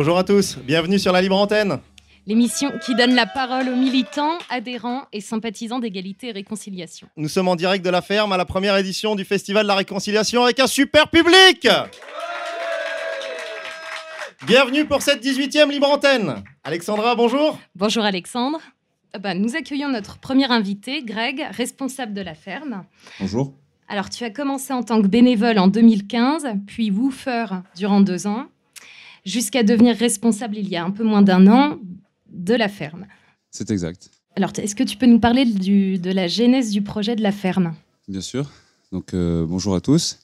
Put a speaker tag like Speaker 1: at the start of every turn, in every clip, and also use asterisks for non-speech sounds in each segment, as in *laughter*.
Speaker 1: Bonjour à tous, bienvenue sur la Libre Antenne.
Speaker 2: L'émission qui donne la parole aux militants, adhérents et sympathisants d'égalité et réconciliation.
Speaker 1: Nous sommes en direct de la ferme à la première édition du Festival de la Réconciliation avec un super public. Bienvenue pour cette 18e Libre Antenne. Alexandra, bonjour.
Speaker 2: Bonjour Alexandre. Euh, bah, nous accueillons notre premier invité, Greg, responsable de la ferme.
Speaker 3: Bonjour.
Speaker 2: Alors, tu as commencé en tant que bénévole en 2015, puis woofer durant deux ans jusqu'à devenir responsable il y a un peu moins d'un an de la ferme.
Speaker 3: C'est exact.
Speaker 2: Alors, est-ce que tu peux nous parler du, de la genèse du projet de la ferme?
Speaker 3: Bien sûr. Donc, euh, bonjour à tous.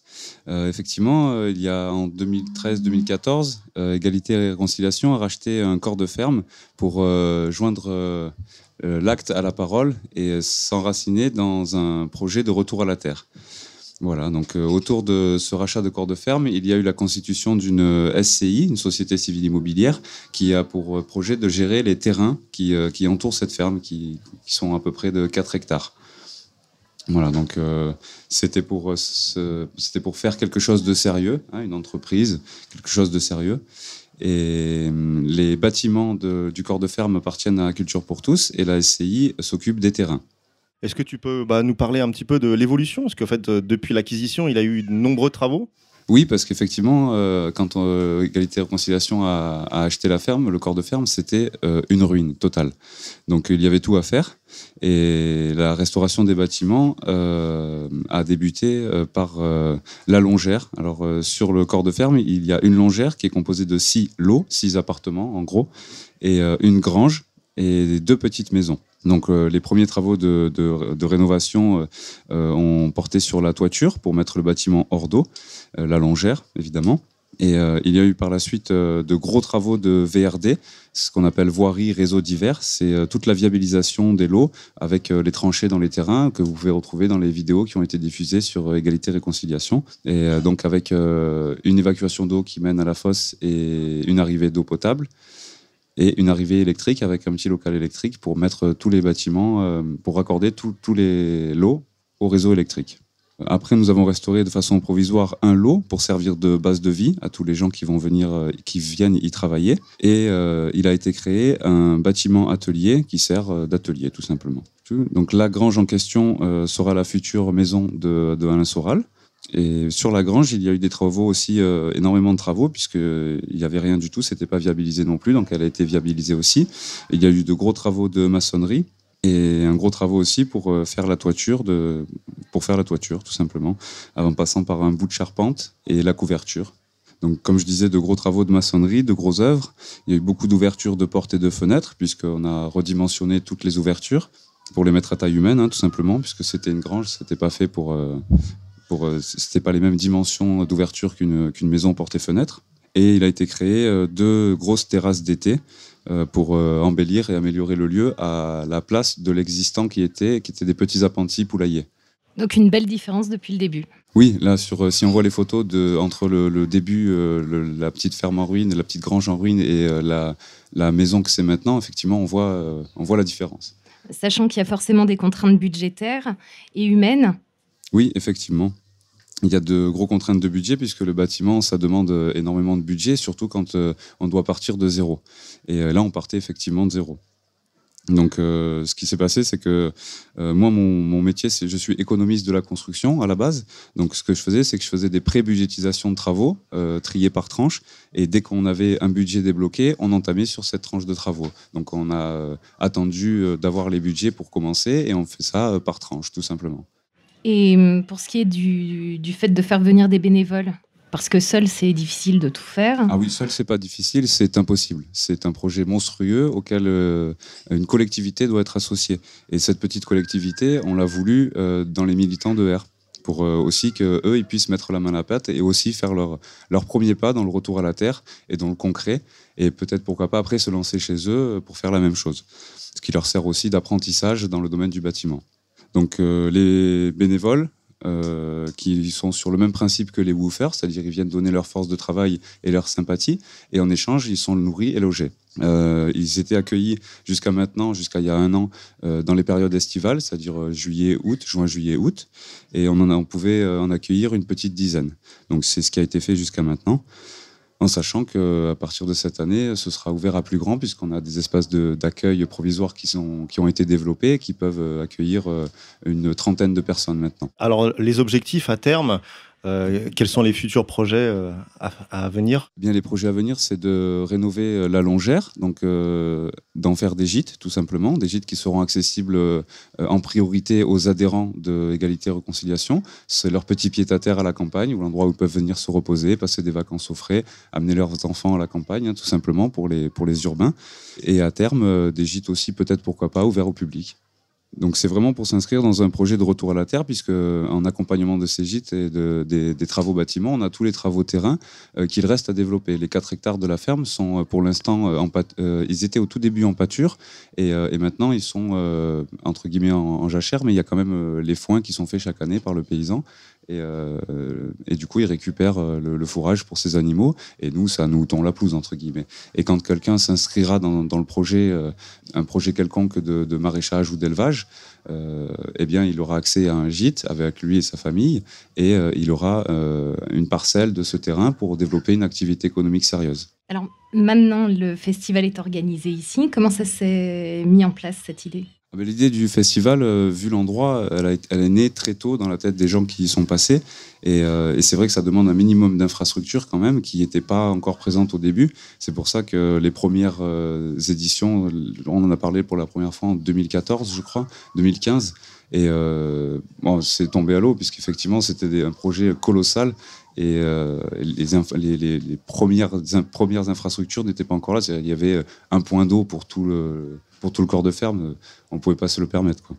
Speaker 3: Euh, effectivement, euh, il y a en 2013-2014, euh, Égalité et Réconciliation a racheté un corps de ferme pour joindre l'acte à la parole et s'enraciner dans un projet de retour à la terre. Voilà, donc euh, autour de ce rachat de corps de ferme, il y a eu la constitution d'une euh, SCI, une société civile immobilière, qui a pour euh, projet de gérer les terrains qui, entourent cette ferme, qui, sont à peu près de 4 hectares. Voilà, donc c'était pour, pour faire quelque chose de sérieux, hein, une entreprise, quelque chose de sérieux. Et hum, les bâtiments du corps de ferme appartiennent à Culture pour tous et la SCI s'occupe des terrains.
Speaker 1: Est-ce que tu peux bah, nous parler un petit peu de l'évolution? Parce qu'en fait, euh, depuis l'acquisition, il a eu de nombreux travaux.
Speaker 3: Oui, parce qu'effectivement, euh, quand euh, Égalité et Réconciliation a, acheté la ferme, le corps de ferme, c'était euh, une ruine totale. Donc il y avait tout à faire. Et la restauration des bâtiments a débuté par la longère. Alors sur le corps de ferme, il y a une longère qui est composée de six lots, six appartements en gros, et une grange et deux petites maisons. Donc euh, les premiers travaux de, rénovation euh, euh, ont porté sur la toiture pour mettre le bâtiment hors d'eau la longère, évidemment. Et il y a eu par la suite de gros travaux de VRD, ce qu'on appelle voirie, réseau divers. C'est toute la viabilisation des lots avec les tranchées dans les terrains que vous pouvez retrouver dans les vidéos qui ont été diffusées sur Égalité Réconciliation. Et donc avec une évacuation d'eau qui mène à la fosse et une arrivée d'eau potable et une arrivée électrique avec un petit local électrique pour mettre tous les bâtiments, euh, pour raccorder tous les lots au réseau électrique. Après, nous avons restauré de façon provisoire un lot pour servir de base de vie à tous les gens qui vont venir, euh, qui viennent y travailler. Et euh, il a été créé un bâtiment atelier qui sert euh, d'atelier, tout simplement. Donc la grange en question euh, sera la future maison de Alain Soral. Et sur la grange, il y a eu des travaux aussi, euh, énormément de travaux, puisqu'il n'y avait rien du tout, c'était pas viabilisé non plus, donc elle a été viabilisée aussi. Il y a eu de gros travaux de maçonnerie et un gros travaux aussi pour euh, faire la toiture, pour faire la toiture, tout simplement, en passant par un bout de charpente et la couverture. Donc, comme je disais, de gros travaux de maçonnerie, de grosses œuvres. Il y a eu beaucoup d'ouvertures de portes et de fenêtres, puisqu'on a redimensionné toutes les ouvertures pour les mettre à taille humaine, hein, tout simplement, puisque c'était une grange, c'était pas fait pour, euh, pour euh, c'était pas les mêmes dimensions d'ouverture qu'une qu'une maison porte et fenêtre. Et il a été créé euh, deux grosses terrasses d'été euh, pour embellir et améliorer le lieu à la place de l'existant qui était, qui était des petits appentis poulaillers.
Speaker 2: Donc, une belle différence depuis le début.
Speaker 3: Oui, là, sur, si on voit les photos de, entre le, le début, euh, le- la petite ferme en ruine, la petite grange en ruine et euh, la, la maison que c'est maintenant, effectivement, on voit, euh, on voit la différence.
Speaker 2: Sachant qu'il y a forcément des contraintes budgétaires et humaines.
Speaker 3: Oui, effectivement. Il y a de gros contraintes de budget puisque le bâtiment, ça demande euh, énormément de budget, surtout quand euh, on doit partir de zéro. Et euh, là, on partait effectivement de zéro. Donc, ce qui s'est passé, c'est que moi, mon, métier, c'est je suis économiste de la construction à la base. Donc, ce que je faisais, c'est que je faisais des pré-budgétisations de travaux euh, triés par tranche. Et dès qu'on avait un budget débloqué, on entamait sur cette tranche de travaux. Donc, on a attendu d'avoir les budgets pour commencer et on fait ça par tranche, tout simplement.
Speaker 2: Et hum, pour ce qui est du, fait de faire venir des bénévoles, parce que seul, c'est difficile de tout faire.
Speaker 3: Ah oui, seul, c'est pas difficile, c'est impossible. C'est un projet monstrueux auquel euh, une collectivité doit être associée. Et cette petite collectivité, on l'a voulu euh, dans les militants de R. pour aussi que eux ils puissent mettre la main à la pâte et aussi faire leur, leur premier pas dans le retour à la terre et dans le concret et peut-être pourquoi pas après se lancer chez eux pour faire la même chose. Ce qui leur sert aussi d'apprentissage dans le domaine du bâtiment. Donc les bénévoles, euh, qui sont sur le même principe que les woofers, c'est-à-dire ils viennent donner leur force de travail et leur sympathie, et en échange, ils sont nourris et logés. Euh, ils étaient accueillis jusqu'à maintenant, jusqu'à il y a un an, euh, dans les périodes estivales, c'est-à-dire juillet, août, juin, juillet, août, et on, en on pouvait en accueillir une petite dizaine. Donc c'est ce qui a été fait jusqu'à maintenant en sachant qu'à partir de cette année, ce sera ouvert à plus grand, puisqu'on a des espaces d'accueil provisoires qui, sont, qui ont été développés et qui peuvent euh, accueillir euh, une trentaine de personnes maintenant.
Speaker 1: Alors, les objectifs à terme, euh, quels sont les futurs projets euh, à, venir?
Speaker 3: Bien, les projets à venir, c'est de rénover euh, la longère, donc d'en faire des gîtes, tout simplement, des gîtes qui seront accessibles en priorité aux adhérents de Égalité et Réconciliation. C'est leur petit pied à terre à la campagne, ou l'endroit où ils peuvent venir se reposer, passer des vacances au frais, amener leurs enfants à la campagne, hein, tout simplement pour les, pour les urbains. Et à terme, des gîtes aussi, peut-être pourquoi pas, ouverts au public. Donc c'est vraiment pour s'inscrire dans un projet de retour à la terre, puisque en accompagnement de ces gîtes et de, des, travaux bâtiments, on a tous les travaux terrain euh, qu'il reste à développer. Les 4 hectares de la ferme sont euh, pour l'instant, euh, ils étaient au tout début en pâture, et, et maintenant ils sont entre guillemets en, en, jachère, mais il y a quand même les foins qui sont faits chaque année par le paysan. Et, euh, et, du coup, il récupère euh, le, fourrage pour ses animaux. Et nous, ça nous tond la pelouse, entre guillemets. Et quand quelqu'un s'inscrira dans, le projet, euh, un projet quelconque de, maraîchage ou d'élevage, eh bien, il aura accès à un gîte avec lui et sa famille. Et il aura une parcelle de ce terrain pour développer une activité économique sérieuse.
Speaker 2: Alors, maintenant, le festival est organisé ici. Comment ça s'est mis en place, cette idée?
Speaker 3: Ah l'idée du festival, euh, vu l'endroit, elle, elle, est née très tôt dans la tête des gens qui y sont passés. Euh, et, c'est vrai que ça demande un minimum d'infrastructures quand même, qui n'était pas encore présente au début. C'est pour ça que les premières euh, éditions, on en a parlé pour la première fois en 2014, je crois, 2015. Et bon, c'est tombé à l'eau, puisqu'effectivement, c'était un projet colossal. Et les, les, premières, infrastructures n'étaient pas encore là. Il y avait un point d'eau pour tout le pour tout le corps de ferme, on ne pouvait pas se le permettre.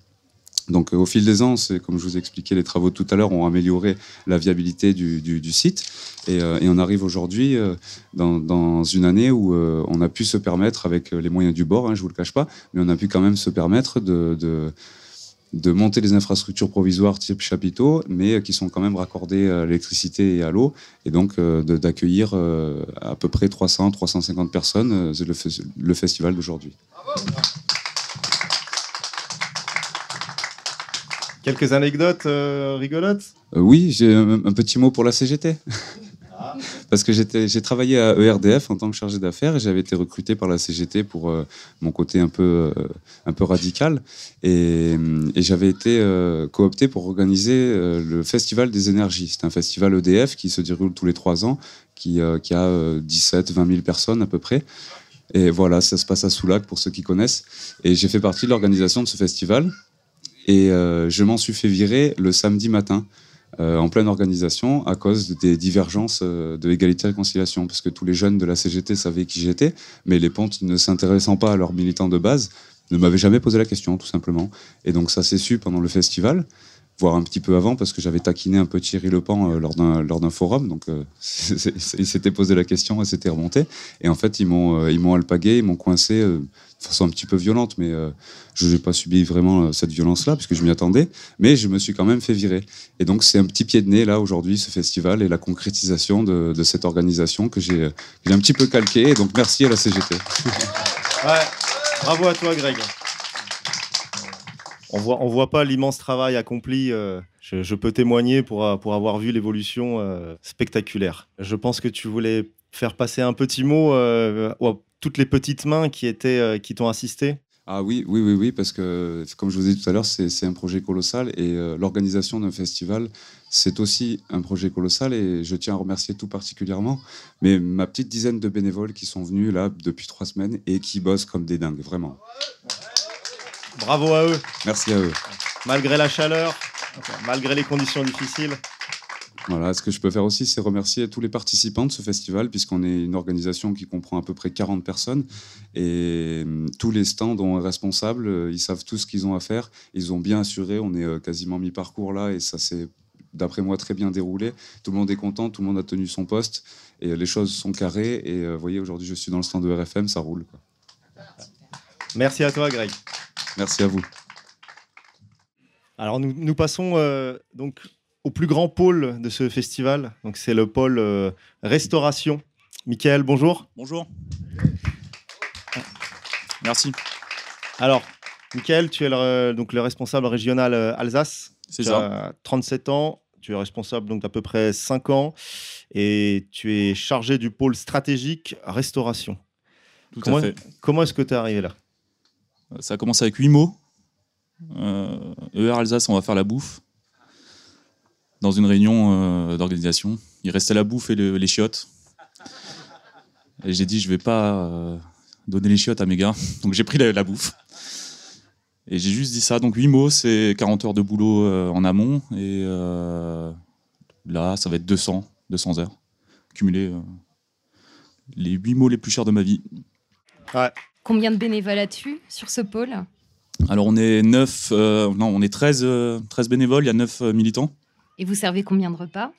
Speaker 3: Donc euh, au fil des ans, comme je vous ai expliqué, les travaux tout à l'heure ont amélioré la viabilité du, site. Euh, et, on arrive aujourd'hui euh, dans, une année où on a pu se permettre, avec les moyens du bord, hein, je ne vous le cache pas, mais on a pu quand même se permettre de, monter des infrastructures provisoires type chapiteaux, mais qui sont quand même raccordées à l'électricité et à l'eau, et donc d'accueillir à peu près 300-350 personnes le, le festival d'aujourd'hui.
Speaker 1: Quelques anecdotes euh, rigolotes?
Speaker 3: Euh, Oui, j'ai un, petit mot pour la CGT. *laughs* *laughs* Parce que j'ai travaillé à ERDF en tant que chargé d'affaires et j'avais été recruté par la CGT pour euh, mon côté un peu, peu radical. Et, j'avais été coopté pour organiser le Festival des énergies. C'est un festival EDF qui se déroule tous les trois ans, qui, a 17-20 000 personnes à peu près. Et voilà, ça se passe à Soulac pour ceux qui connaissent. Et j'ai fait partie de l'organisation de ce festival. Et euh, je m'en suis fait virer le samedi matin, euh, en pleine organisation, à cause des divergences euh, de égalité et réconciliation. Parce que tous les jeunes de la CGT savaient qui j'étais, mais les pontes, ne s'intéressant pas à leurs militants de base, ne m'avaient jamais posé la question, tout simplement. Et donc ça s'est su pendant le festival voire un petit peu avant, parce que j'avais taquiné un peu Thierry Lepan euh, lors d'un forum, donc euh, *laughs* il s'était posé la question et s'était remonté. Et en fait, ils m'ont euh, ils alpagué, ils m'ont coincé de façon un petit peu violente, mais je n'ai pas subi vraiment cette violence-là, puisque je m'y attendais, mais je me suis quand même fait virer. Et donc c'est un petit pied de nez là aujourd'hui, ce festival et la concrétisation de, cette organisation que j'ai un petit peu calqué. Et donc merci à la CGT.
Speaker 1: Bravo à toi, Greg on voit, on voit pas l'immense travail accompli. Euh, je, peux témoigner pour, euh, pour avoir vu l'évolution euh, spectaculaire. Je pense que tu voulais faire passer un petit mot à toutes les petites mains qui étaient qui t'ont assisté?
Speaker 3: Ah oui, oui, oui, oui, parce que comme je vous ai dit tout à l'heure, c'est un projet colossal et l'organisation d'un festival, c'est aussi un projet colossal et je tiens à remercier tout particulièrement ma petite dizaine de bénévoles qui sont venus là depuis trois semaines et qui bossent comme des dingues, vraiment.
Speaker 1: Bravo à eux.
Speaker 3: Merci à eux.
Speaker 1: Malgré la chaleur, malgré les conditions difficiles.
Speaker 3: Voilà, ce que je peux faire aussi, c'est remercier tous les participants de ce festival, puisqu'on est une organisation qui comprend à peu près 40 personnes. Et hum, tous les stands ont un responsable, ils savent tout ce qu'ils ont à faire. Ils ont bien assuré, on est euh, quasiment mi-parcours là, et ça s'est d'après moi, très bien déroulé. Tout le monde est content, tout le monde a tenu son poste et les choses sont carrées. Et vous voyez, aujourd'hui, je suis dans le stand de RFM, ça roule.
Speaker 1: Merci à toi, Greg.
Speaker 3: Merci à vous.
Speaker 1: Alors, nous, passons donc au plus grand pôle de ce festival. Donc, c'est le pôle restauration. Michael, bonjour.
Speaker 4: Bonjour. Merci.
Speaker 1: Alors, Michael, tu es le, donc le responsable régional euh, Alsace.
Speaker 4: C'est ça.
Speaker 1: As 37 ans, tu es responsable donc d'à peu près 5 ans et tu es chargé du pôle stratégique restauration.
Speaker 4: Tout
Speaker 1: comment,
Speaker 4: à fait.
Speaker 1: Comment est-ce que tu es arrivé là?
Speaker 4: Ça a commencé avec 8 mots. ER Alsace, on va faire la bouffe. Dans une réunion euh, d'organisation. Il restait la bouffe et les chiottes. Et j'ai dit, je vais pas euh, donner les chiottes à mes gars. Donc j'ai pris la, bouffe. Et j'ai juste dit ça. Donc 8 mots, c'est 40 heures de boulot en amont. Et là, ça va être 200, 200 heures cumulées. les 8 mots les plus chers de ma vie.
Speaker 2: Combien de bénévoles as-tu sur ce pôle
Speaker 4: Alors on est 9, non, on est 13, 13 bénévoles, il y a 9 militants.
Speaker 2: Et vous servez combien de repas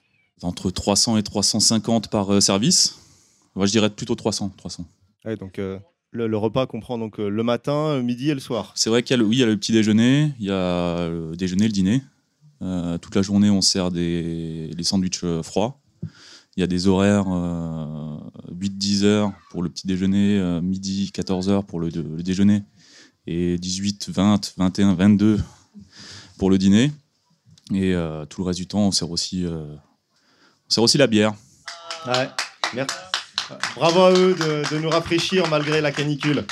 Speaker 4: Entre 300 et 350 par service. Moi, je dirais plutôt 300. 300.
Speaker 1: donc euh, le, repas comprend donc euh, le matin, midi et le soir.
Speaker 4: C'est vrai qu'il y a le, oui, il y a le petit déjeuner, il y a le déjeuner, le dîner. Euh, toute la journée, on sert des les sandwichs froids. Il y a des horaires 8-10 heures pour le petit déjeuner, midi 14 heures pour le, le, déjeuner et 18, 20, 21, 22 pour le dîner. Et tout le reste du temps, on sert aussi, on sert aussi la bière.
Speaker 1: Ouais, merci. Bravo à eux de, nous rafraîchir malgré la canicule.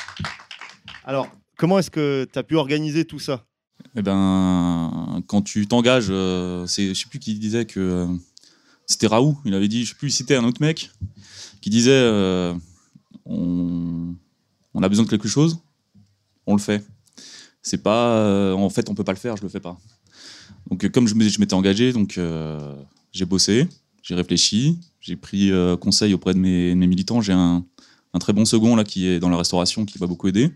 Speaker 1: Alors, comment est-ce que tu as pu organiser tout ça?
Speaker 4: Eh ben, quand tu t'engages, euh, c'est, je sais plus qui disait que euh, c'était Raoult. Il avait dit, je sais plus, citer un autre mec qui disait, euh, on, a besoin de quelque chose, on le fait. C'est pas, en fait, on peut pas le faire, je le fais pas. Donc, comme je m'étais engagé, donc j'ai bossé, j'ai réfléchi, j'ai pris euh, conseil auprès de mes, militants. J'ai un, très bon second là qui est dans la restauration qui va beaucoup aider.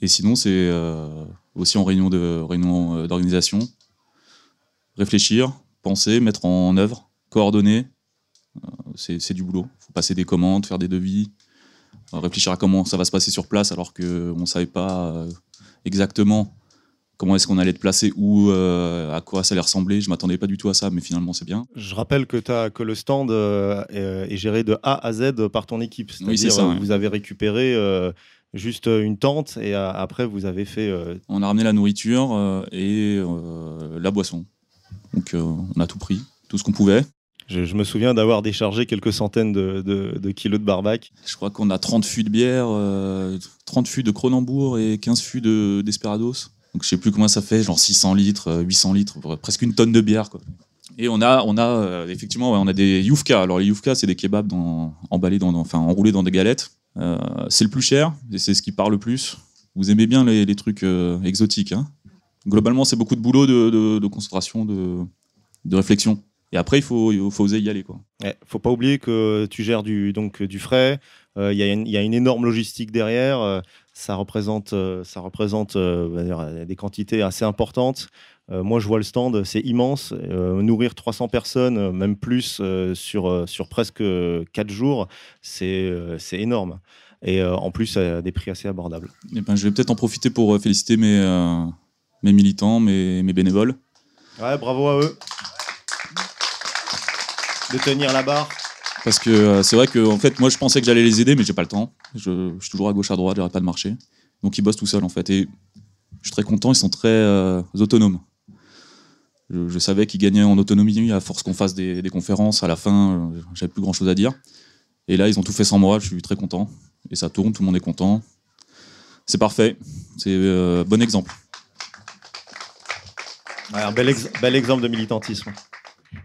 Speaker 4: Et sinon, c'est euh, aussi en réunion de réunion euh, d'organisation, réfléchir, penser, mettre en œuvre, coordonner. c'est du boulot. Il faut passer des commandes, faire des devis, réfléchir à comment ça va se passer sur place alors qu'on ne savait pas exactement comment est-ce qu'on allait te placer, euh, à quoi ça allait ressembler. Je m'attendais pas du tout à ça, mais finalement c'est bien.
Speaker 1: Je rappelle que, as, que le stand euh, est, géré de A à Z par ton équipe.
Speaker 4: Oui, c'est ça.
Speaker 1: Vous avez récupéré euh, juste une tente et après vous avez fait.
Speaker 4: On a ramené la nourriture et la boisson. Donc on a tout pris, tout ce qu'on pouvait.
Speaker 1: Je, me souviens d'avoir déchargé quelques centaines de, kilos de barbac.
Speaker 4: Je crois qu'on a 30 fûts de bière, 30 fûts de Cronenbourg et 15 fûts d'Esperados. Donc je sais plus comment ça fait, genre 600 litres, 800 euh, litres, presque une tonne de bière. Quoi. Et on a, on a euh, effectivement, on a des youfka. Alors les youfka, c'est des kebabs dans, emballés, dans, enfin enroulés dans des galettes. Euh, c'est le plus cher et c'est ce qui parle le plus. Vous aimez bien les, trucs exotiques. Hein Globalement, c'est beaucoup de boulot, de, concentration, de, de, réflexion. Et après, il faut, il faut oser y aller.
Speaker 1: Il ne faut pas oublier que tu gères du, donc, du frais. Il y, y, a une énorme logistique derrière ça représente, euh, ça représente euh, des quantités assez importantes. Euh, moi, je vois le stand, c'est immense. nourrir 300 personnes, même plus, sur, sur presque 4 jours, c'est énorme. Et en plus, à des prix assez abordables.
Speaker 4: Et eh ben, je vais peut-être en profiter pour féliciter mes, mes militants, mes, mes bénévoles.
Speaker 1: Ouais, bravo à eux de tenir la barre.
Speaker 4: Parce que euh, c'est vrai que en fait, moi, je pensais que j'allais les aider, mais j'ai pas le temps. Je, suis toujours à gauche, à droite, j'arrête pas de marcher. Donc ils bossent tout seuls en fait. Et je suis très content, ils sont très euh, autonomes. Je, savais qu'ils gagnaient en autonomie à force qu'on fasse des, conférences. À la fin, euh, j'avais plus grand chose à dire. Et là, ils ont tout fait sans moi, je suis très content. Et ça tourne, tout le monde est content. C'est parfait. C'est un bon exemple.
Speaker 1: Un bel, bel exemple de militantisme.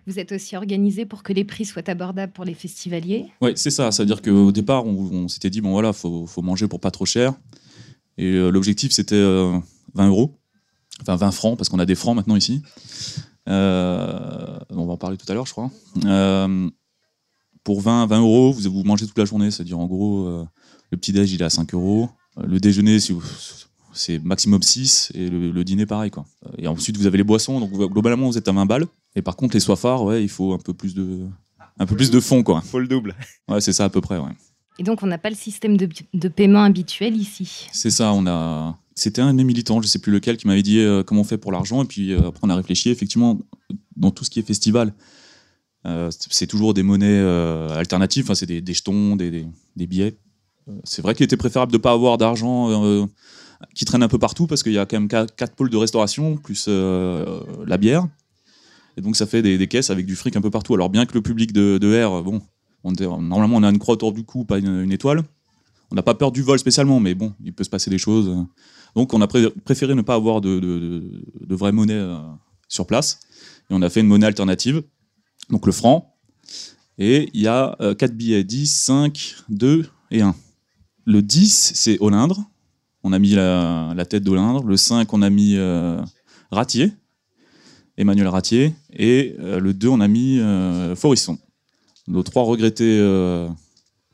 Speaker 2: Vous êtes aussi organisé pour que les prix soient abordables pour les festivaliers?
Speaker 4: Oui, c'est ça. C'est-à-dire qu'au départ, on, s'était dit, bon voilà, faut, faut manger pour pas trop cher. Et euh, l'objectif, c'était 20 euh, euros. Enfin, 20 francs, parce qu'on a des francs maintenant ici. Euh, on va en parler tout à l'heure, je crois. pour 20, 20 euros, vous, vous mangez toute la journée. C'est-à-dire, en gros, le petit-déj, il est à 5 euros. Le déjeuner, c'est maximum 6 et le, dîner pareil quoi. et ensuite, vous avez les boissons. Donc, globalement, vous êtes à 20 balles. Et par contre, les soifards, ouais, il faut un peu plus de, un peu plus de fond, quoi.
Speaker 1: Faut le double.
Speaker 4: Ouais, c'est ça à peu près, ouais.
Speaker 2: Et donc, on n'a pas le système de, de paiement habituel ici.
Speaker 4: C'est ça, on a. C'était un de mes militants, je sais plus lequel, qui m'avait dit euh, comment on fait pour l'argent. Et puis euh, après, on a réfléchi. Effectivement, dans tout ce qui est festival, euh, c'est toujours des monnaies euh, alternatives. Enfin, c'est des, des jetons, des, des- des billets. Euh, c'est vrai qu'il était préférable de ne pas avoir d'argent euh, qui traîne un peu partout parce qu'il y a quand même qua- quatre pôles de restauration plus euh, la bière. Et donc, ça fait des, caisses avec du fric un peu partout. Alors, bien que le public de, R, bon, normalement, on a une croix autour du cou, pas une- étoile. On n'a pas peur du vol spécialement, mais bon, il peut se passer des choses. Donc, on a pré- préféré ne pas avoir de, de, de- vraie monnaie euh, sur place. Et on a fait une monnaie alternative, donc le franc. Et il y a 4 billets 10, 5, 2 et 1. Le 10, c'est Olindre. On a mis la, la tête d'Olindre. Le 5, on a mis euh, Ratier, Emmanuel Ratier. Et euh, le 2, on a mis euh, Forisson. Nos trois regrettés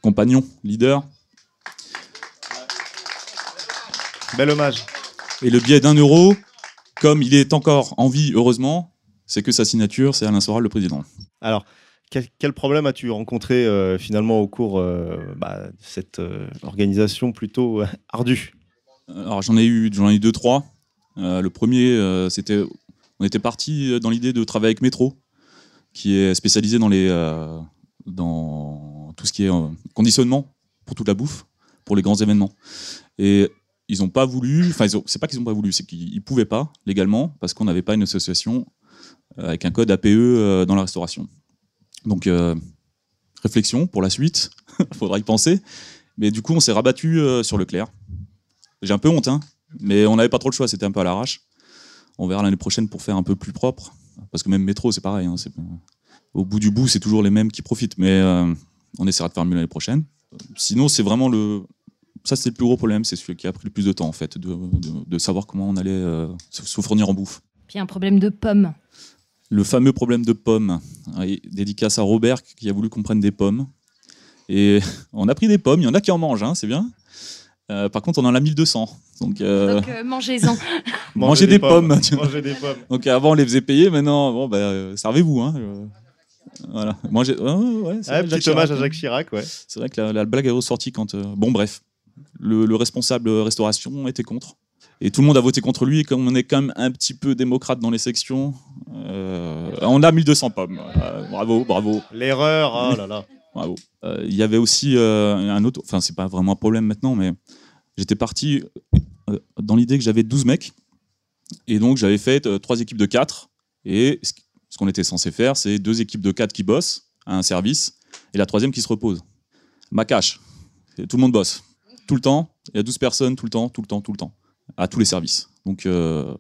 Speaker 4: compagnons, leaders.
Speaker 1: Bel hommage.
Speaker 4: Et le billet d'un euro, comme il est encore en vie, heureusement, c'est que sa signature, c'est Alain Soral, le président.
Speaker 1: Alors, quel, quel problème as-tu rencontré euh, finalement au cours euh, bah, de cette euh, organisation plutôt ardue?
Speaker 4: Alors j'en ai eu, j'en ai eu deux, trois. Euh, le premier, euh, c'était, on était parti dans l'idée de travailler avec Métro, qui est spécialisé dans les, euh, dans tout ce qui est euh, conditionnement pour toute la bouffe, pour les grands événements. Et ils n'ont pas voulu, enfin, c'est pas qu'ils n'ont pas voulu, c'est qu'ils pouvaient pas légalement parce qu'on n'avait pas une association euh, avec un code APE euh, dans la restauration. Donc euh, réflexion pour la suite, *laughs* faudra y penser. Mais du coup, on s'est rabattu euh, sur Leclerc. J'ai un peu honte, hein, mais on n'avait pas trop le choix, c'était un peu à l'arrache. On verra l'année prochaine pour faire un peu plus propre, parce que même métro, c'est pareil. hein, au bout du bout, c'est toujours les mêmes qui profitent, mais euh, on essaiera de faire mieux l'année prochaine. Sinon, c'est vraiment le. Ça, c'est le plus gros problème, c'est celui qui a pris le plus de temps, en fait, de, de- de savoir comment on allait euh, se, fournir en bouffe.
Speaker 2: Puis un problème de pommes.
Speaker 4: Le fameux problème de pommes. Oui, dédicace à Robert qui a voulu qu'on prenne des pommes. Et *laughs* on a pris des pommes, il y en a qui en mangent, hein, c'est bien. Euh, par contre, on en a 1200. Donc, euh,
Speaker 2: Donc, euh, mangez-en. *laughs*
Speaker 4: Manger des pommes, tu vois.
Speaker 1: Manger des pommes.
Speaker 4: donc avant, on les faisait payer, maintenant, bon, bah, euh, servez-vous. Hein, voilà. Ouais, ouais, c'est
Speaker 1: Ah,
Speaker 4: vrai,
Speaker 1: petit
Speaker 4: Jacques
Speaker 1: hommage
Speaker 4: Chirac,
Speaker 1: à Jacques Chirac, ouais.
Speaker 4: C'est vrai que la, la blague est ressortie quand. euh, Bon, bref. Le, le responsable restauration était contre. Et tout le monde a voté contre lui. Et comme on est quand même un petit peu démocrate dans les sections, euh, on a 1200 pommes. Euh, bravo, bravo.
Speaker 1: L'erreur, oh là là. *laughs*
Speaker 4: Bravo. Euh, Il y avait aussi euh, un autre, enfin c'est pas vraiment un problème maintenant, mais j'étais parti euh, dans l'idée que j'avais 12 mecs, et donc j'avais fait euh, trois équipes de 4, et ce qu'on était censé faire, c'est deux équipes de 4 qui bossent à un service, et la troisième qui se repose. Ma cache, tout le monde bosse, tout le temps, il y a 12 personnes, tout le temps, tout le temps, tout le temps, à tous les services. Donc, euh,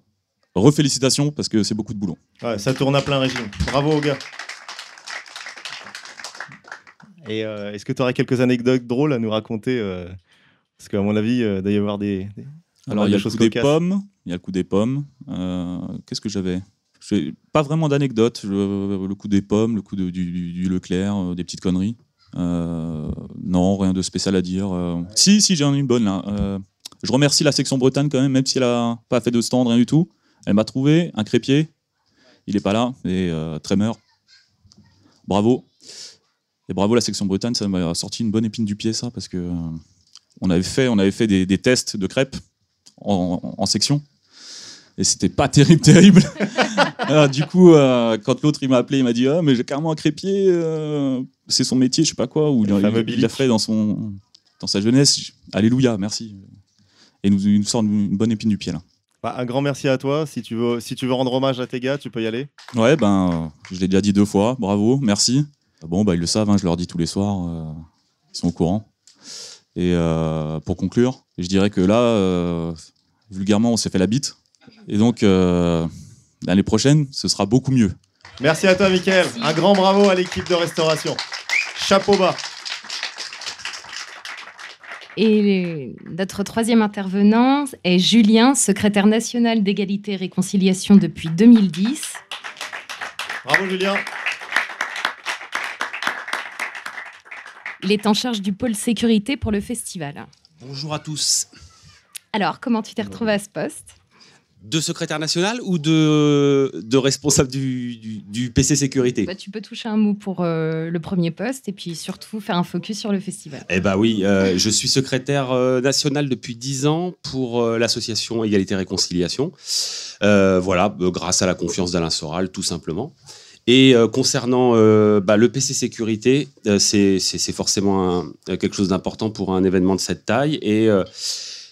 Speaker 4: refélicitations, parce que c'est beaucoup de boulot.
Speaker 1: Ouais, ça tourne à plein régime. Bravo aux gars. Et est-ce que tu aurais quelques anecdotes drôles à nous raconter Parce qu'à mon avis, euh, il doit y avoir des, des-
Speaker 4: Alors, il y a le coup des pommes. Il y a le coup des pommes. Euh, Qu'est-ce que j'avais? J'ai Pas vraiment d'anecdote. Je- Le coup des pommes, le coup de- du, Leclerc, euh, des petites conneries. Euh, non, rien de spécial à dire. Euh, si, si, j'en ai une bonne là. Euh, je remercie la section Bretagne quand même, même si elle a pas fait de stand, rien du tout. Elle m'a trouvé un crépier. Il est pas là, et euh, Tremor. Bravo. Et bravo la section Bretagne, ça m'a sorti une bonne épine du pied, ça, parce que euh, on avait fait, on avait fait des, des tests de crêpes en, en- en section. Et c'était pas terrible, *laughs* terrible. Alors, du coup, euh, quand l'autre il m'a appelé, il m'a dit Ah, mais j'ai carrément un crépier, euh, c'est son métier, je sais pas quoi, ou il, il- l'a fait dans, son, dans sa jeunesse. Alléluia, merci. Et il nous, il nous sort une, une bonne épine du pied là.
Speaker 1: Bah, un grand merci à toi. Si tu, veux, si tu veux rendre hommage à tes gars, tu peux y aller.
Speaker 4: Ouais, ben, euh, je l'ai déjà dit deux fois, bravo, merci. Bon, bah, ils le savent, hein, je leur dis tous les soirs, euh, ils sont au courant. Et euh, pour conclure, je dirais que là, euh, vulgairement, on s'est fait la bite. Et donc, euh, l'année prochaine, ce sera beaucoup mieux.
Speaker 1: Merci à toi, Mickaël. Un grand bravo à l'équipe de restauration. Chapeau bas.
Speaker 2: Et les- notre troisième intervenant est Julien, secrétaire national d'égalité et réconciliation depuis 2010.
Speaker 1: Bravo, Julien.
Speaker 2: Il est en charge du pôle sécurité pour le festival.
Speaker 5: Bonjour à tous.
Speaker 2: Alors, comment tu t'es retrouvé à ce poste?
Speaker 5: De secrétaire national ou de, de responsable du, du, PC sécurité?
Speaker 2: Bah, Tu peux toucher un mot pour euh, le premier poste et puis surtout faire un focus sur le festival.
Speaker 5: Eh bah oui, euh, je suis secrétaire euh, national depuis 10 ans pour l'association Égalité Réconciliation. voilà, grâce à la confiance d'Alain Soral, tout simplement. Et concernant bah, le PC sécurité, c'est forcément quelque chose d'important pour un événement de cette taille. Et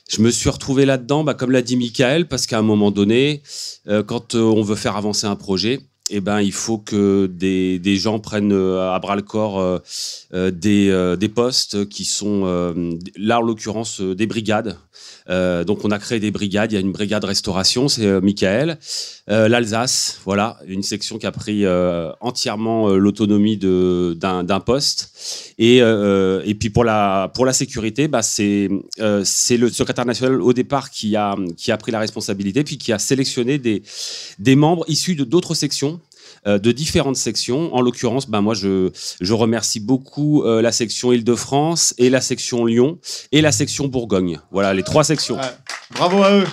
Speaker 5: je me suis retrouvé là-dedans, bah, comme l'a dit Michael, parce qu'à un moment donné, euh, quand euh, on veut faire avancer un projet, eh ben, il faut que des, gens prennent euh, à bras le corps des, postes qui sont, là en l'occurrence, des brigades euh, donc on a créé des brigades. Il y a une brigade restauration, c'est euh, Michael. Euh, L'Alsace, voilà, une section qui a pris entièrement l'autonomie d'un poste. Et, puis pour la, sécurité, bah, c'est le secrétaire national au départ qui a, pris la responsabilité, puis qui a sélectionné des, des membres issus de d'autres sections de différentes sections. En l'occurrence, ben moi, je, je remercie beaucoup euh, la section Île-de-France et la section Lyon et la section Bourgogne. Voilà, les trois sections.
Speaker 1: bravo à eux.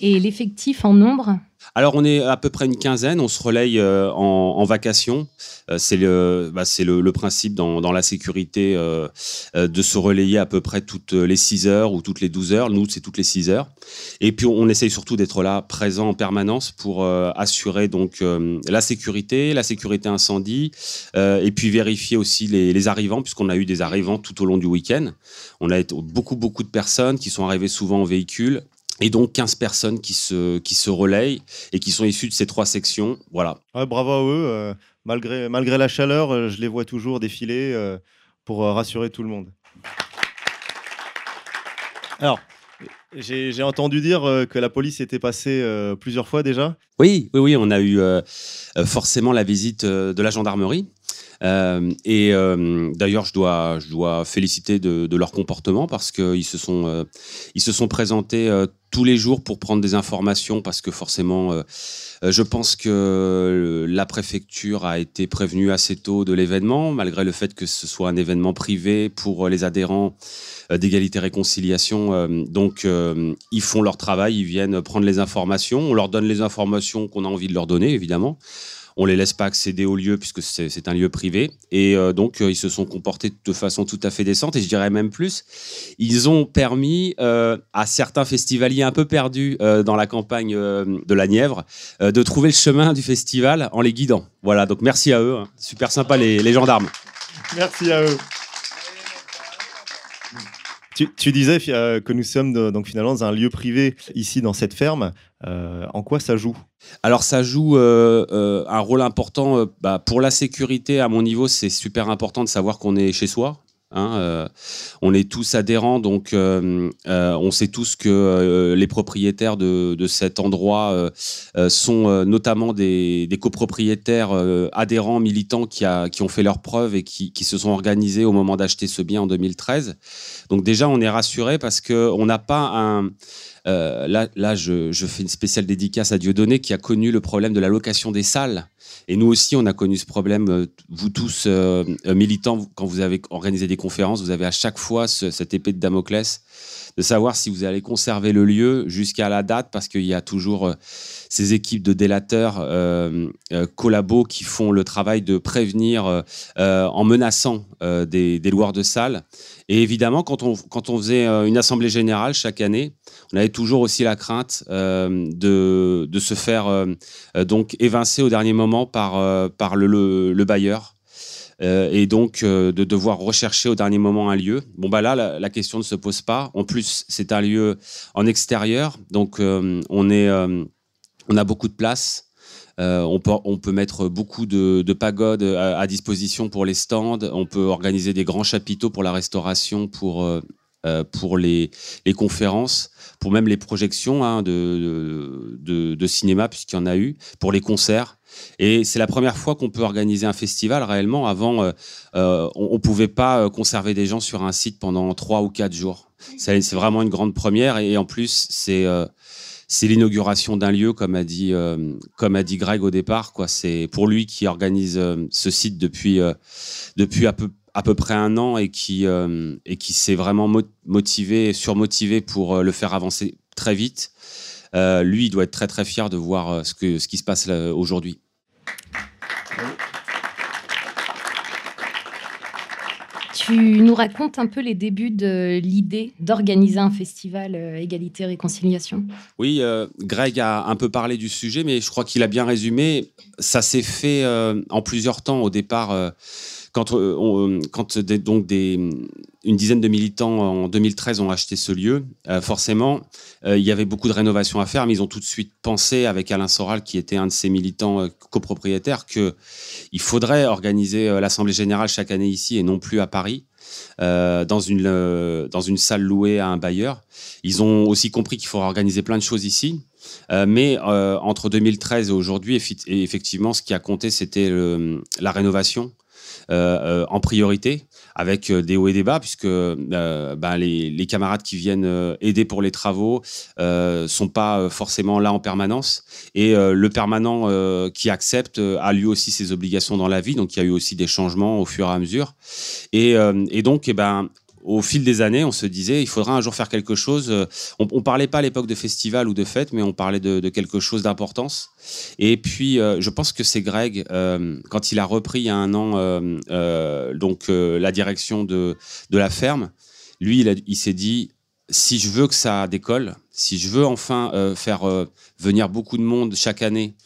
Speaker 2: Et l'effectif en nombre?
Speaker 5: Alors on est à peu près une quinzaine, on se relaye euh, en, vacation. Euh, c'est le, bah, le, principe dans, la sécurité euh, de se relayer à peu près toutes les 6 heures ou toutes les 12 heures. Nous, c'est toutes les 6 heures. Et puis on essaye surtout d'être là, présent en permanence pour assurer donc la sécurité, la sécurité incendie, et puis vérifier aussi les, les arrivants, puisqu'on a eu des arrivants tout au long du week-end. On a beaucoup, beaucoup de personnes qui sont arrivées souvent en véhicule et donc 15 personnes qui se, qui se relayent et qui sont issues de ces trois sections. Voilà.
Speaker 1: bravo à eux. Euh, malgré, malgré la chaleur, euh, je les vois toujours défiler euh, pour rassurer tout le monde. Alors, j'ai entendu dire que la police était passée plusieurs fois déjà.
Speaker 5: Oui, oui, oui, on a eu forcément la visite de la gendarmerie. Et d'ailleurs, je dois, je dois féliciter de, leur comportement parce qu'ils se sont, ils se sont présentés tous les jours pour prendre des informations parce que forcément, euh, euh, je pense que la préfecture a été prévenue assez tôt de l'événement, malgré le fait que ce soit un événement privé pour les adhérents euh, d'égalité réconciliation. donc, ils font leur travail, ils viennent prendre les informations, on leur donne les informations qu'on a envie de leur donner, évidemment. On les laisse pas accéder au lieu puisque c'est un lieu privé. Et euh, donc, euh, ils se sont comportés de façon tout à fait décente. Et je dirais même plus, ils ont permis euh, à certains festivaliers un peu perdus dans la campagne de la Nièvre de trouver le chemin du festival en les guidant. Voilà, donc merci à eux. Hein. Super sympa les, gendarmes.
Speaker 1: Merci à eux. Tu, disais que nous sommes donc finalement dans un lieu privé ici dans cette ferme. en quoi ça joue?
Speaker 5: Alors ça joue euh, euh, un rôle important euh, bah, pour la sécurité. À mon niveau, c'est super important de savoir qu'on est chez soi. Hein, on est tous adhérents, donc on sait tous que les propriétaires de, cet endroit sont notamment des, copropriétaires adhérents, militants qui, ont fait leurs preuves et qui, qui se sont organisés au moment d'acheter ce bien en 2013. Donc déjà, on est rassuré parce qu'on n'a pas un euh, là, là je, fais une spéciale dédicace à Dieudonné qui a connu le problème de la location des salles. Et nous aussi, on a connu ce problème. Euh, vous tous, euh, militants, quand vous avez organisé des conférences, vous avez à chaque fois cette épée de Damoclès de savoir si vous allez conserver le lieu jusqu'à la date, parce qu'il y a toujours ces équipes de délateurs euh, collabos qui font le travail de prévenir en menaçant des, des loueurs de salles. Et évidemment, quand on, faisait une assemblée générale chaque année, on avait toujours aussi la crainte euh, de, se faire euh, euh, donc évincer au dernier moment par, le, bailleur. Et donc de devoir rechercher au dernier moment un lieu. Bon, bah là, la, question ne se pose pas. En plus, c'est un lieu en extérieur, donc on, est, on a beaucoup de place. on, peut, on, peut, mettre beaucoup de, de pagodes à, à, disposition pour les stands. On peut organiser des grands chapiteaux pour la restauration, pour, pour les, les conférences pour même les projections hein, de, de, cinéma, puisqu'il y en a eu, pour les concerts. Et c'est la première fois qu'on peut organiser un festival réellement. Avant, euh, euh, on ne pouvait pas euh, conserver des gens sur un site pendant trois ou quatre jours. C'est vraiment une grande première. Et en plus, c'est l'inauguration d'un lieu, comme a dit, comme a dit Greg au départ. C'est pour lui qui organise ce site depuis, depuis à peu, à peu près un an et qui, et qui s'est vraiment motivé, surmotivé pour le faire avancer très vite, lui, il doit être très très fier de voir ce, que, ce qui se passe aujourd'hui.
Speaker 2: Tu nous racontes un peu les débuts de l'idée d'organiser un festival euh, Égalité Réconciliation?
Speaker 5: Oui, euh, Greg a un peu parlé du sujet, mais je crois qu'il a bien résumé. Ça s'est fait euh, en plusieurs temps. Au départ, quand, quand donc des, une dizaine de militants en 2013 ont acheté ce lieu, forcément, il y avait beaucoup de rénovations à faire, mais ils ont tout de suite pensé, avec Alain Soral, qui était un de ces militants copropriétaires, qu'il faudrait organiser l'Assemblée générale chaque année ici et non plus à Paris. Euh, dans, une, euh, salle louée à un bailleur. Ils ont aussi compris qu'il faudra organiser plein de choses ici. Euh, mais entre 2013 et aujourd'hui, effectivement, ce qui a compté, c'était la rénovation en priorité avec euh, des hauts et des bas, puisque euh, ben, les, camarades qui viennent euh, aider pour les travaux ne sont pas forcément là en permanence. Et le permanent qui accepte a lui aussi ses obligations dans la vie, donc il y a eu aussi des changements au fur et à mesure. Et, et donc, eh ben, au fil des années, on se disait, il faudra un jour faire quelque chose. Euh, on, ne parlait pas à l'époque de festival ou de fête, mais on parlait de, quelque chose d'importance. Et puis, euh, je pense que c'est Greg, euh, quand il a repris il y a un an donc la direction de, de la ferme, lui, il, il s'est dit, si je veux que ça décolle, si je veux enfin faire venir beaucoup de monde chaque année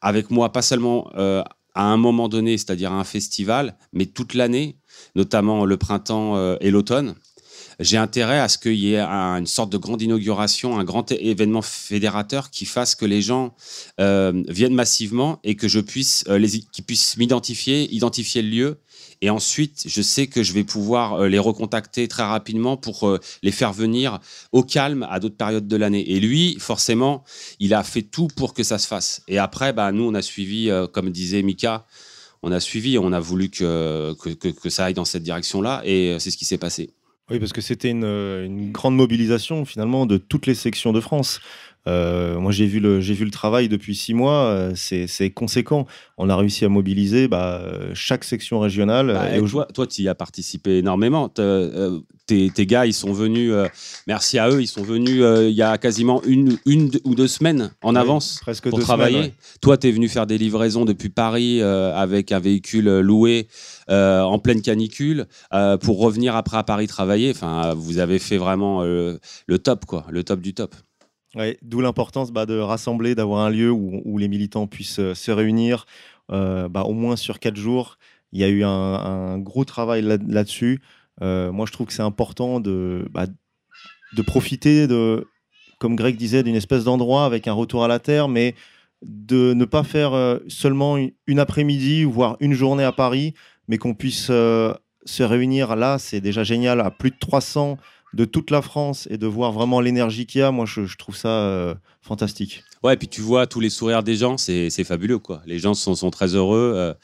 Speaker 5: avec moi, pas seulement à un moment donné, c'est-à-dire à un festival, mais toute l'année, notamment le printemps euh, et l'automne. J'ai intérêt à ce qu'il y ait une sorte de grande inauguration, un grand événement fédérateur qui fasse que les gens euh, viennent massivement et que je puisse, euh, qu'ils puissent m'identifier, identifier le lieu et ensuite, je sais que je vais pouvoir les recontacter très rapidement pour les faire venir au calme à d'autres périodes de l'année. Et lui, forcément, il a fait tout pour que ça se fasse. Et après, bah, nous, on a suivi, comme disait Mika, on a suivi, on a voulu que, que, ça aille dans cette direction-là, et euh, c'est ce qui s'est passé.
Speaker 1: Oui, parce que c'était une, une, grande mobilisation finalement de toutes les sections de France. Euh, moi, j'ai vu, le, j'ai vu le travail depuis six mois, euh, c'est, c'est conséquent. On a réussi à mobiliser bah, chaque section régionale.
Speaker 5: Bah, et toi, toi, tu y as participé énormément. Tes, tes, gars, ils sont venus, merci à eux, ils sont venus il y a quasiment une, une ou deux semaines en avance
Speaker 1: presque
Speaker 5: pour travailler. Toi, tu es venu faire des livraisons depuis Paris avec un véhicule loué en pleine canicule pour revenir après à Paris travailler. Enfin, vous avez fait vraiment le top, quoi, le top du top.
Speaker 1: D'où l'importance bah, de rassembler, d'avoir un lieu où, les militants puissent euh, se réunir, euh, bah, au moins sur quatre jours. Il y a eu un, gros travail là-dessus. Euh, moi, je trouve que c'est important de, bah, de profiter, de, comme Greg disait, d'une espèce d'endroit avec un retour à la terre, mais de ne pas faire seulement une après-midi, voire une journée à Paris, mais qu'on puisse se réunir là. C'est déjà génial, à plus de 300 de toute la France et de voir vraiment l'énergie qu'il y a, moi je, trouve ça euh, fantastique.
Speaker 5: Ouais, et puis tu vois tous les sourires des gens, c'est fabuleux quoi. Les gens sont, sont très heureux. Euh,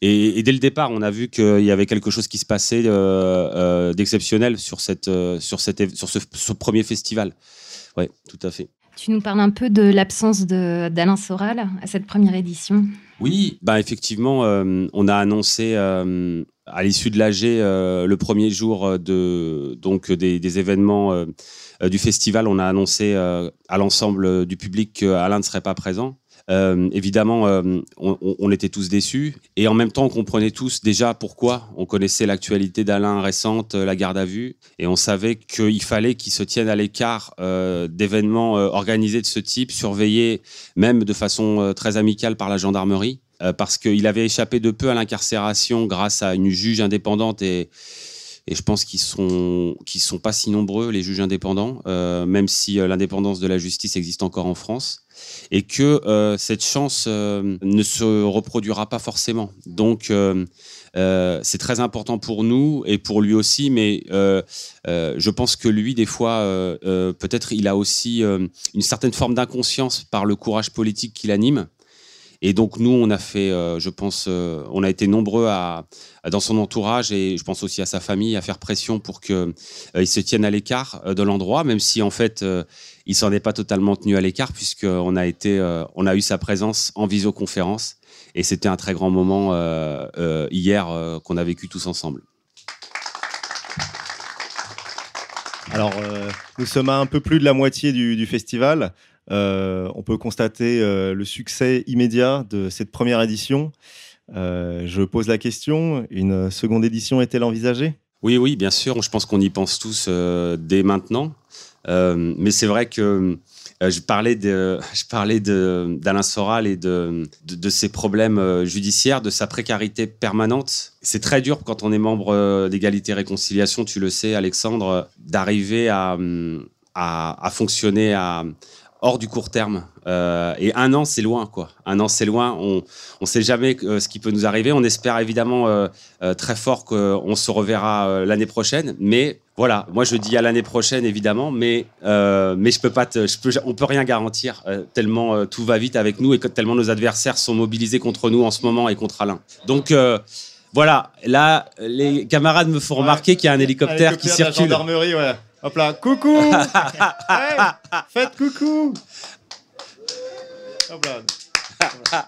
Speaker 5: et, dès le départ, on a vu qu'il y avait quelque chose qui se passait euh, d'exceptionnel sur, cette, sur, cette, sur ce, premier festival. Ouais, tout à fait.
Speaker 2: Tu nous parles un peu de l'absence d'Alain Soral à cette première édition
Speaker 5: Oui, bah effectivement, on a annoncé à l'issue de l'AG, euh, le premier jour euh, de, donc, des, événements euh, du festival, on a annoncé à l'ensemble du public qu'Alain ne serait pas présent. évidemment, on, était tous déçus et en même temps, on comprenait tous déjà pourquoi. On connaissait l'actualité d'Alain récente, la garde à vue, et on savait qu'il fallait qu'il se tienne à l'écart d'événements organisés de ce type, surveillés même de façon très amicale par la gendarmerie. Euh, parce qu'il avait échappé de peu à l'incarcération grâce à une juge indépendante et, je pense qu'ils sont sont pas si nombreux les juges indépendants, euh, même si euh, l'indépendance de la justice existe encore en France, et que cette chance ne se reproduira pas forcément. Donc c'est très important pour nous et pour lui aussi, mais je pense que lui, des fois, peut-être il a aussi une certaine forme d'inconscience par le courage politique qu'il anime et donc nous, on a fait, euh, je pense, euh, on a été nombreux à, dans son entourage et je pense aussi à sa famille à faire pression pour qu'il euh, se tienne à l'écart de l'endroit, même si en fait il s'en est pas totalement tenu à l'écart puisqu'on a été, on a eu sa présence en visioconférence et c'était un très grand moment euh, euh, hier euh, qu'on a vécu tous ensemble.
Speaker 1: Alors, euh, nous sommes à un peu plus de la moitié du festival. Euh, on peut constater euh, le succès immédiat de cette première édition. Euh, je pose la question, une seconde édition est-elle envisagée?
Speaker 5: Oui, oui, bien sûr. Je pense qu'on y pense tous dès maintenant. Mais c'est vrai que je parlais *laughs* d'Alain Soral et de, ses problèmes judiciaires, de sa précarité permanente. C'est très dur quand on est membre d'égalité réconciliation, tu le sais, Alexandre, d'arriver à, à, à fonctionner à, hors du court terme. Euh, et un an, c'est loin, quoi. Un an, c'est loin. On ne sait jamais euh, ce qui peut nous arriver. On espère évidemment euh, très fort qu'on se reverra l'année prochaine. Mais voilà, moi je dis à l'année prochaine évidemment, mais mais je peux pas, te, je peux, on peut rien garantir tellement tout va vite avec nous et tellement nos adversaires sont mobilisés contre nous en ce moment et contre Alain. Donc voilà, là les camarades me font remarquer qu'il y a un hélicoptère, qui
Speaker 1: de la
Speaker 5: circule.
Speaker 1: gendarmerie, ouais. Hop là, coucou *laughs* Hey, Faites coucou Hop là.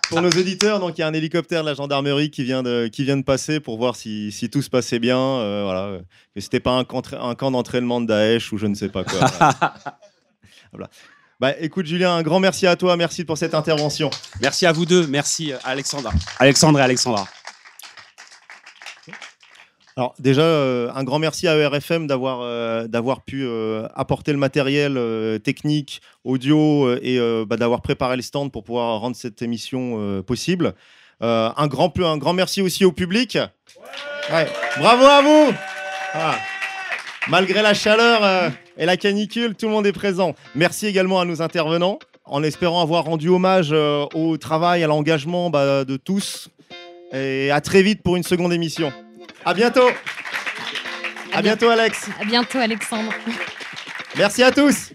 Speaker 1: Pour nos auditeurs, donc il y a un hélicoptère de la gendarmerie qui vient de, qui vient de passer pour voir si, si tout se passait bien. euh, voilà, que c'était pas un camp, un camp d'entraînement de Daesh ou je ne sais pas quoi. *laughs* Voilà. Bah, écoute Julien, un grand merci à toi, merci pour cette intervention.
Speaker 5: Merci à vous deux, merci euh, Alexandra, Alexandre et Alexandra.
Speaker 1: Alors déjà, euh, un grand merci à ERFM d'avoir euh, d'avoir pu euh, apporter le matériel technique, audio et bah, d'avoir préparé le stand pour pouvoir rendre cette émission possible. Un, grand, un grand merci aussi au public. Bravo à vous Ah. Malgré la chaleur et la canicule, tout le monde est présent. Merci également à nos intervenants, en espérant avoir rendu hommage au travail, à l'engagement bah, de tous. Et à très vite pour une seconde émission. À bientôt. À bientôt Alex.
Speaker 2: À bientôt, Alexandre.
Speaker 1: Merci à tous.